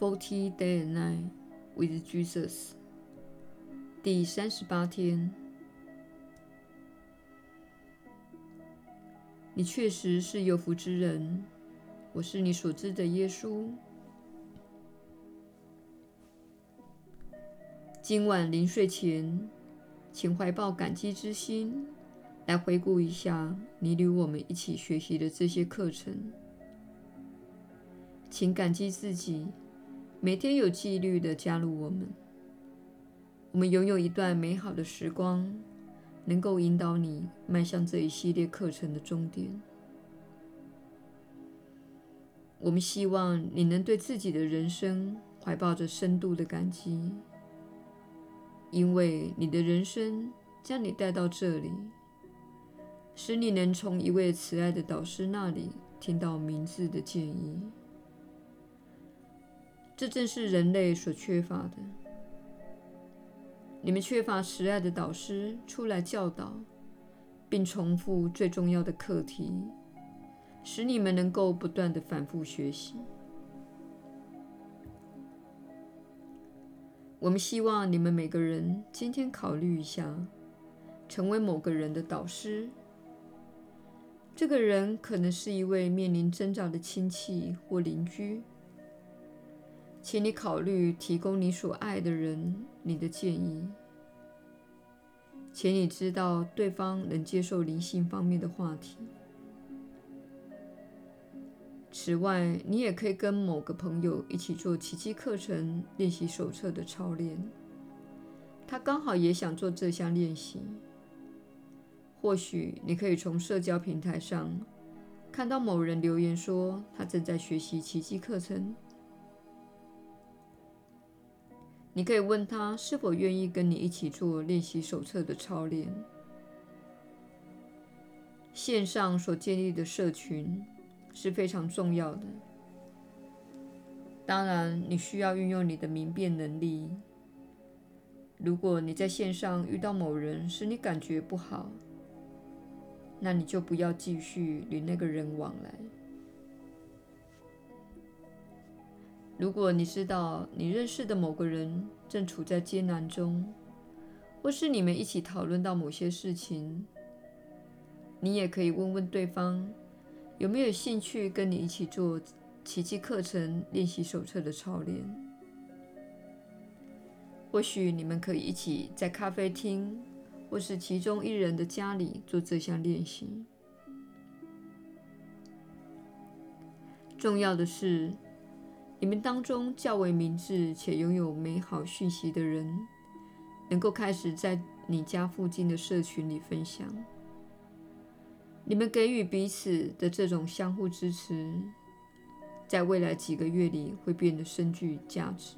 Forty Day and Night with Jesus，第三十八天。你确实是有福之人，我是你所知的耶稣。今晚临睡前，请怀抱感激之心，来回顾一下你与我们一起学习的这些课程。请感激自己，每天有纪律地加入我们。我们拥有一段美好的时光，能够引导你迈向这一系列课程的终点。我们希望你能对自己的人生怀抱着深度的感激。因为你的人生将你带到这里，使你能从一位慈爱的导师那里听到明智的建议。这正是人类所缺乏的。你们缺乏慈爱的导师出来教导，并重复最重要的课题，使你们能够不断地反复学习。我们希望你们每个人今天考虑一下，成为某个人的导师。这个人可能是一位面临挣扎的亲戚或邻居，请你考虑提供你所爱的人你的建议，且你知道对方能接受灵性方面的话题。此外，你也可以跟某个朋友一起做奇迹课程练习手册的操练。他刚好也想做这项练习。或许你可以从社交平台上看到某人留言说他正在学习奇迹课程。你可以问他是否愿意跟你一起做练习手册的操练。线上所建立的社群。是非常重要的。当然，你需要运用你的明辨能力。如果你在线上遇到某人使你感觉不好，那你就不要继续与那个人往来。如果你知道你认识的某个人正处在艰难中，或是你们一起讨论到某些事情，你也可以问问对方。有没有兴趣跟你一起做奇迹课程练习手册的操练？或许你们可以一起在咖啡厅，或是其中一人的家里做这项练习。重要的是，你们当中较为明智且拥有美好讯息的人，能够开始在你家附近的社群里分享。你们给予彼此的这种相互支持，在未来几个月里会变得深具价值。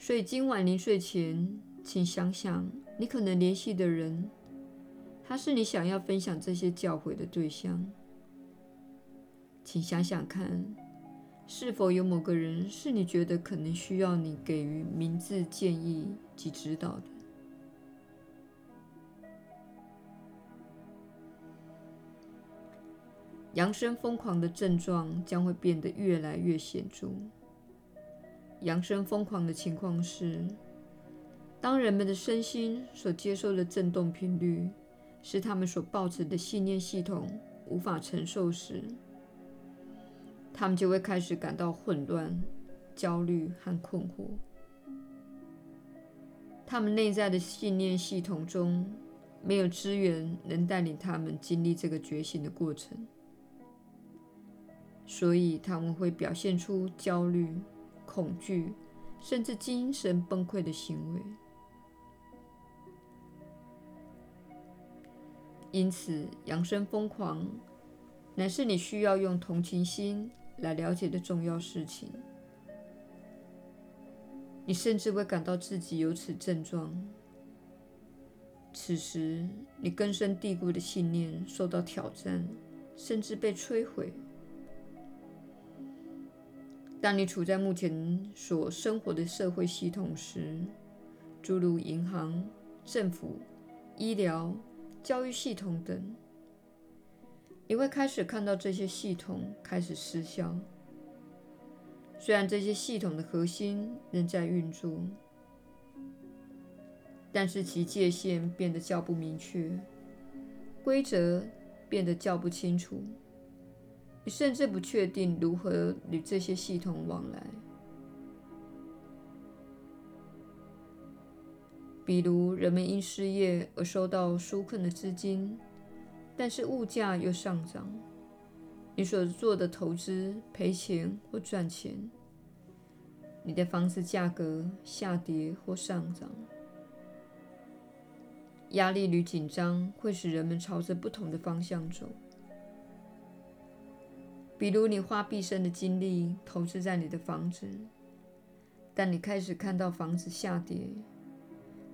所以今晚临睡前，请想想你可能联系的人，他是你想要分享这些教诲的对象。请想想看，是否有某个人是你觉得可能需要你给予明智建议及指导的。扬声疯狂的症状将会变得越来越显著。扬声疯狂的情况是，当人们的身心所接受的振动频率是他们所抱持的信念系统无法承受时，他们就会开始感到混乱、焦虑和困惑。他们内在的信念系统中没有资源能带领他们经历这个觉醒的过程。所以他们会表现出焦虑、恐惧，甚至精神崩溃的行为。因此，扬升疯狂乃是你需要用同情心来了解的重要事情。你甚至会感到自己有此症状。此时，你根深蒂固的信念受到挑战，甚至被摧毁。当你处在目前所生活的社会系统时，诸如银行、政府、医疗、教育系统等，你会开始看到这些系统开始失效，虽然这些系统的核心仍在运作，但是其界限变得较不明确，规则变得较不清楚。你甚至不确定如何与这些系统往来。比如，人们因失业而收到纾困的资金，但是物价又上涨，你所做的投资赔钱或赚钱，你的房子价格下跌或上涨。压力与紧张会使人们朝着不同的方向走。比如，你花毕生的精力投资在你的房子，但你开始看到房子下跌。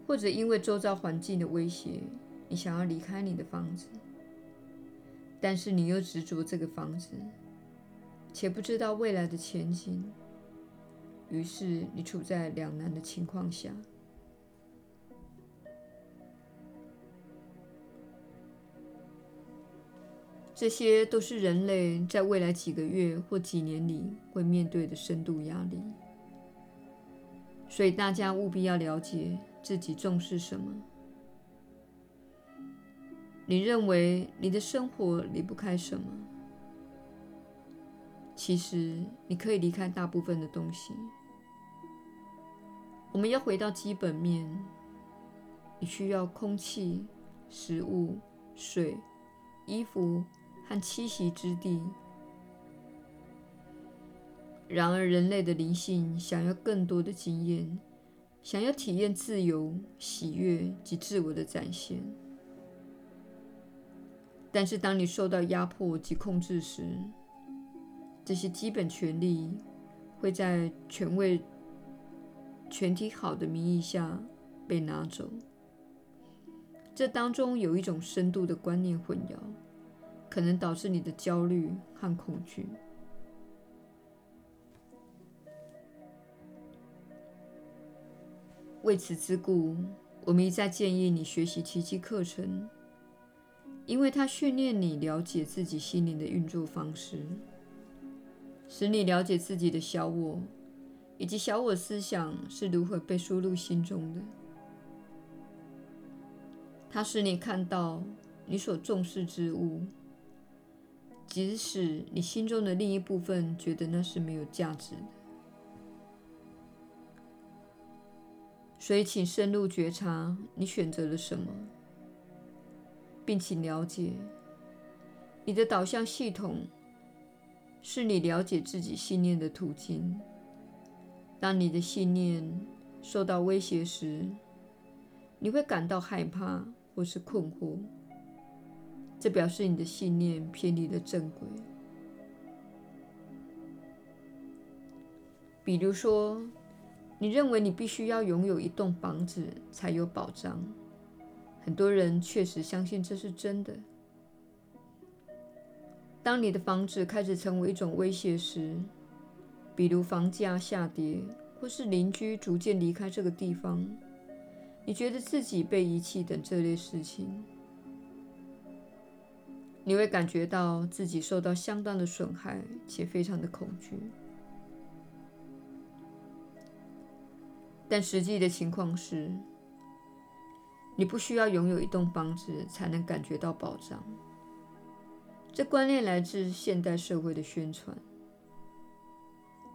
或者因为周遭环境的威胁，你想要离开你的房子，但是你又执着这个房子，且不知道未来的前景，于是你处在两难的情况下。这些都是人类在未来几个月或几年里会面对的深度压力，所以大家务必要了解。自己重视什么？你认为你的生活离不开什么？其实你可以离开大部分的东西。我们要回到基本面，你需要空气、食物、水、衣服和栖息之地。然而，人类的灵性想要更多的经验。想要体验自由、喜悦及自我的展现，但是当你受到压迫及控制时，这些基本权利会在权位全体好的名义下被拿走。这当中有一种深度的观念混淆，可能导致你的焦虑和恐惧。为此之故，我们一再建议你学习奇迹课程，因为它训练你了解自己心灵的运作方式，使你了解自己的小我，以及小我思想是如何被输入心中的。它使你看到你所重视之物，即使你心中的另一部分觉得那是没有价值的。所以，请深入觉察你选择了什么，并请了解你的导向系统是你了解自己信念的途径。当你的信念受到威胁时，你会感到害怕或是困惑，这表示你的信念偏离了正轨。比如说，你认为你必须要拥有一栋房子才有保障，很多人确实相信这是真的。当你的房子开始成为一种威胁时，比如房价下跌，或是邻居逐渐离开这个地方，你觉得自己被遗弃等这类事情，你会感觉到自己受到相当的损害，且非常的恐惧。但实际的情况是，你不需要拥有一栋房子才能感觉到保障。这观念来自现代社会的宣传。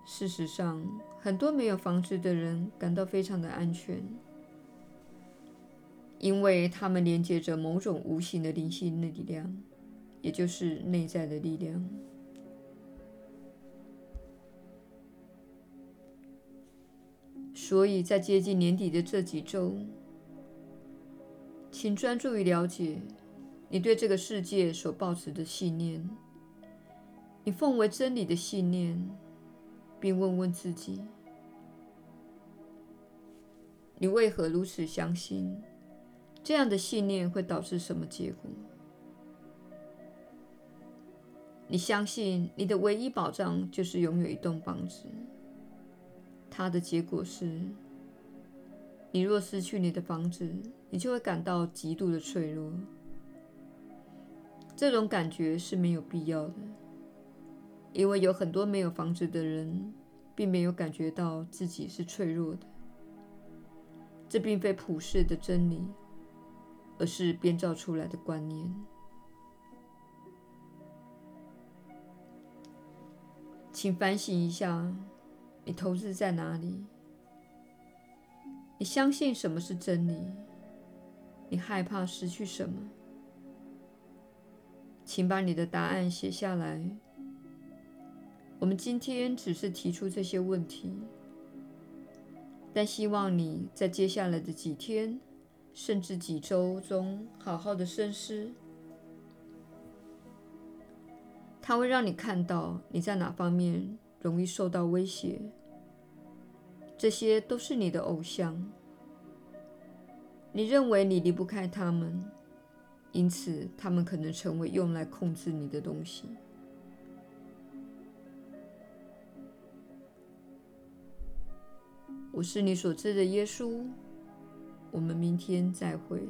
事实上，很多没有房子的人感到非常的安全，因为他们连接着某种无形的灵性力量，也就是内在的力量。所以在接近年底的这几周，请专注于了解你对这个世界所抱持的信念，你奉为真理的信念，并问问自己：你为何如此相信？这样的信念会导致什么结果？你相信你的唯一保障就是拥有一栋房子。它的结果是，你若失去你的房子，你就会感到极度的脆弱。这种感觉是没有必要的，因为有很多没有房子的人并没有感觉到自己是脆弱的。这并非普世的真理，而是编造出来的观念。请反省一下，你投资在哪里？你相信什么是真理？你害怕失去什么？请把你的答案写下来。我们今天只是提出这些问题，但希望你在接下来的几天，甚至几周中，好好的深思。它会让你看到你在哪方面容易受到威胁。这些都是你的偶像，你认为你离不开他们。因此，他们可能成为用来控制你的东西。我是你所知的耶稣。我们明天再会。